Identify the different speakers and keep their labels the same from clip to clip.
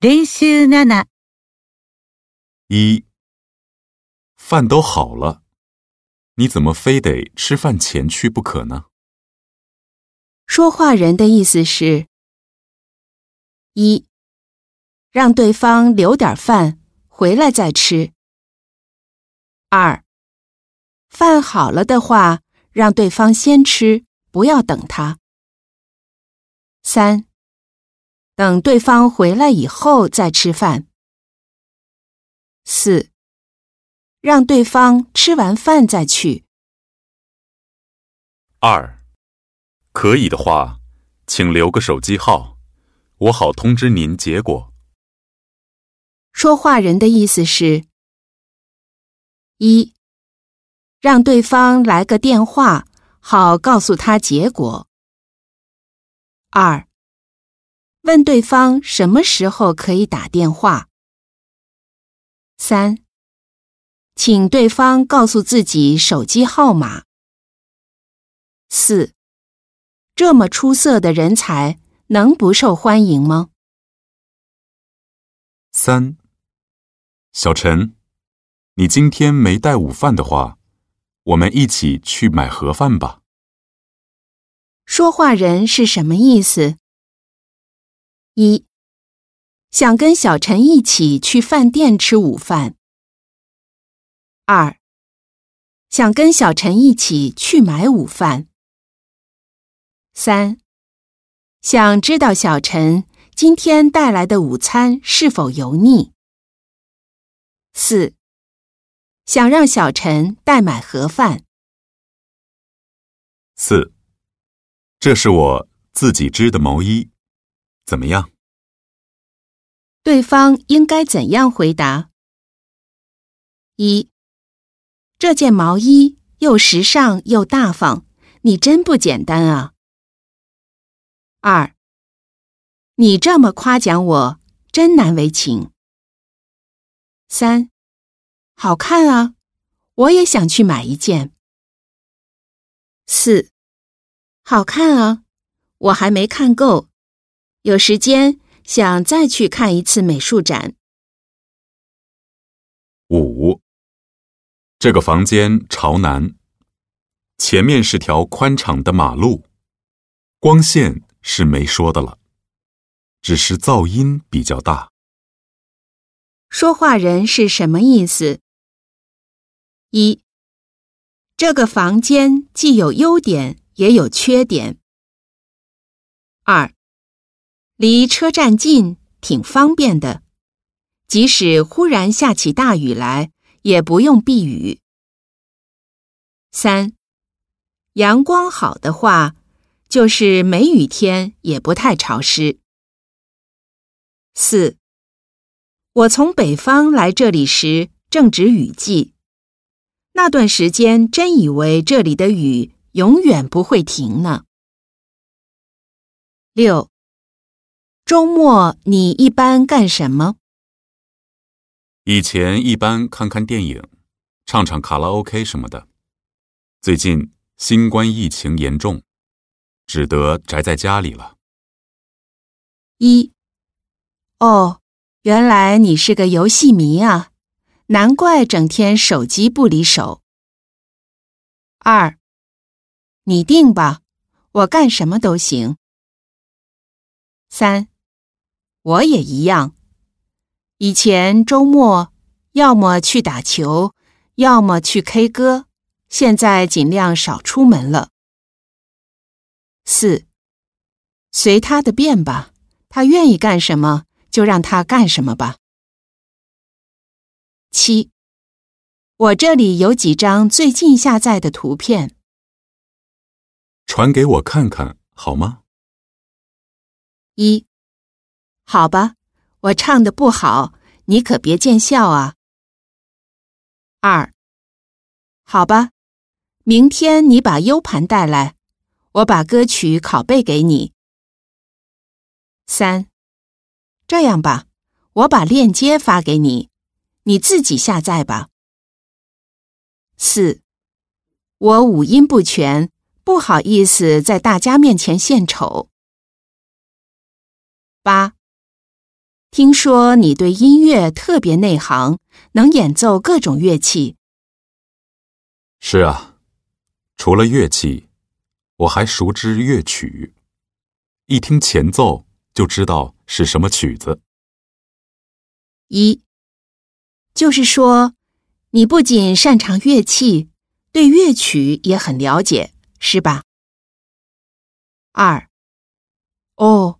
Speaker 1: 練習7、
Speaker 2: 一，饭都好了，你怎么非得吃饭前去不可呢？
Speaker 3: 说话人的意思是：一，让对方留点饭，回来再吃；二，饭好了的话，让对方先吃，不要等他；三，等对方回来以后再吃饭；四，让对方吃完饭再去。
Speaker 2: 二，可以的话，请留个手机号，我好通知您结果。
Speaker 3: 说话人的意思是：一，让对方来个电话，好告诉他结果；二，问对方什么时候可以打电话；三，请对方告诉自己手机号码；四，这么出色的人才能不受欢迎吗？
Speaker 2: 三，小陈，你今天没带午饭的话，我们一起去买盒饭吧。
Speaker 3: 说话人是什么意思？一，想跟小陈一起去饭店吃午饭。二，想跟小陈一起去买午饭。三，想知道小陈今天带来的午餐是否油腻。四，想让小陈代买盒饭。
Speaker 2: 四，这是我自己织的毛衣，怎么样？
Speaker 3: 对方应该怎样回答？一，这件毛衣又时尚又大方，你真不简单啊。二，你这么夸奖我，真难为情。三，好看啊，我也想去买一件。四，好看啊，我还没看够，有时间想再去看一次美术展。
Speaker 2: 五，这个房间朝南，前面是条宽敞的马路，光线是没说的了，只是噪音比较大。
Speaker 3: 说话人是什么意思？一，这个房间既有优点也有缺点。二，离车站近，挺方便的，即使忽然下起大雨来，也不用避雨。三，阳光好的话，就是梅雨天也不太潮湿。四。我从北方来这里时正值雨季，那段时间真以为这里的雨永远不会停呢。六，周末你一般干什么？
Speaker 2: 以前一般看看电影，唱唱卡拉 OK 什么的。最近新冠疫情严重，只得宅在家里了。
Speaker 3: 一，哦。原来你是个游戏迷啊，难怪整天手机不离手。二，你定吧，我干什么都行。三，我也一样。以前周末要么去打球，要么去 K 歌，现在尽量少出门了。四，随他的便吧，他愿意干什么。就让他干什么吧。七，我这里有几张最近下载的图片，
Speaker 2: 传给我看看好吗？
Speaker 3: 一，好吧，我唱的不好，你可别见笑啊。二，好吧，明天你把 U 盘带来，我把歌曲拷贝给你。三。这样吧，我把链接发给你，你自己下载吧。四，我五音不全，不好意思在大家面前献丑。八。听说你对音乐特别内行，能演奏各种乐器。
Speaker 2: 是啊，除了乐器，我还熟知乐曲，一听前奏就知道是什么曲子。
Speaker 3: 一，就是说，你不仅擅长乐器，对乐曲也很了解，是吧？二，哦，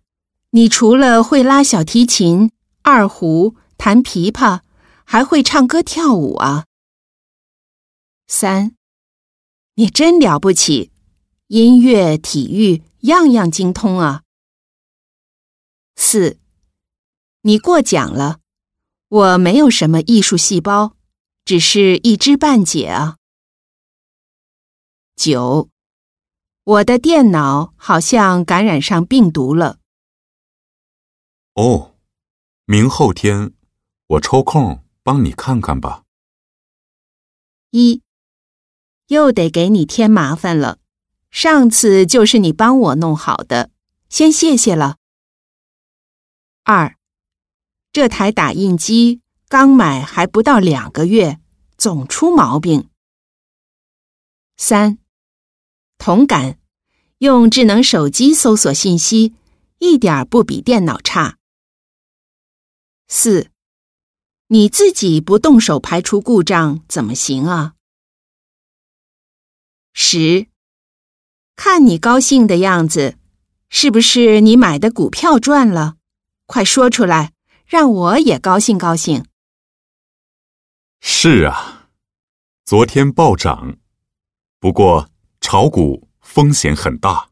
Speaker 3: 你除了会拉小提琴、二胡、弹琵琶，还会唱歌跳舞啊。三，你真了不起，音乐、体育样样精通啊。四，你过奖了。我没有什么艺术细胞，只是一知半解啊。九，我的电脑好像感染上病毒了。
Speaker 2: 哦，明后天我抽空帮你看看吧。
Speaker 3: 一，又得给你添麻烦了，上次就是你帮我弄好的，先谢谢了。二。这台打印机刚买还不到两个月，总出毛病。三，同感，用智能手机搜索信息，一点不比电脑差。四，你自己不动手排除故障怎么行啊？十，看你高兴的样子，是不是你买的股票赚了？快说出来。让我也高兴高兴。
Speaker 2: 是啊，昨天暴涨，不过炒股风险很大。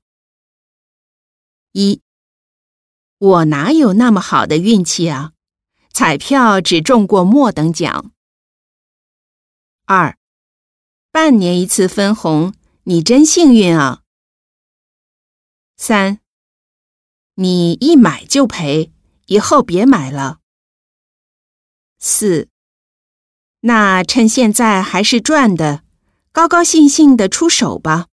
Speaker 3: 一，我哪有那么好的运气啊？彩票只中过末等奖。二，半年一次分红，你真幸运啊。三，你一买就赔。以后别买了。四，那趁现在还是赚的，高高兴兴的出手吧。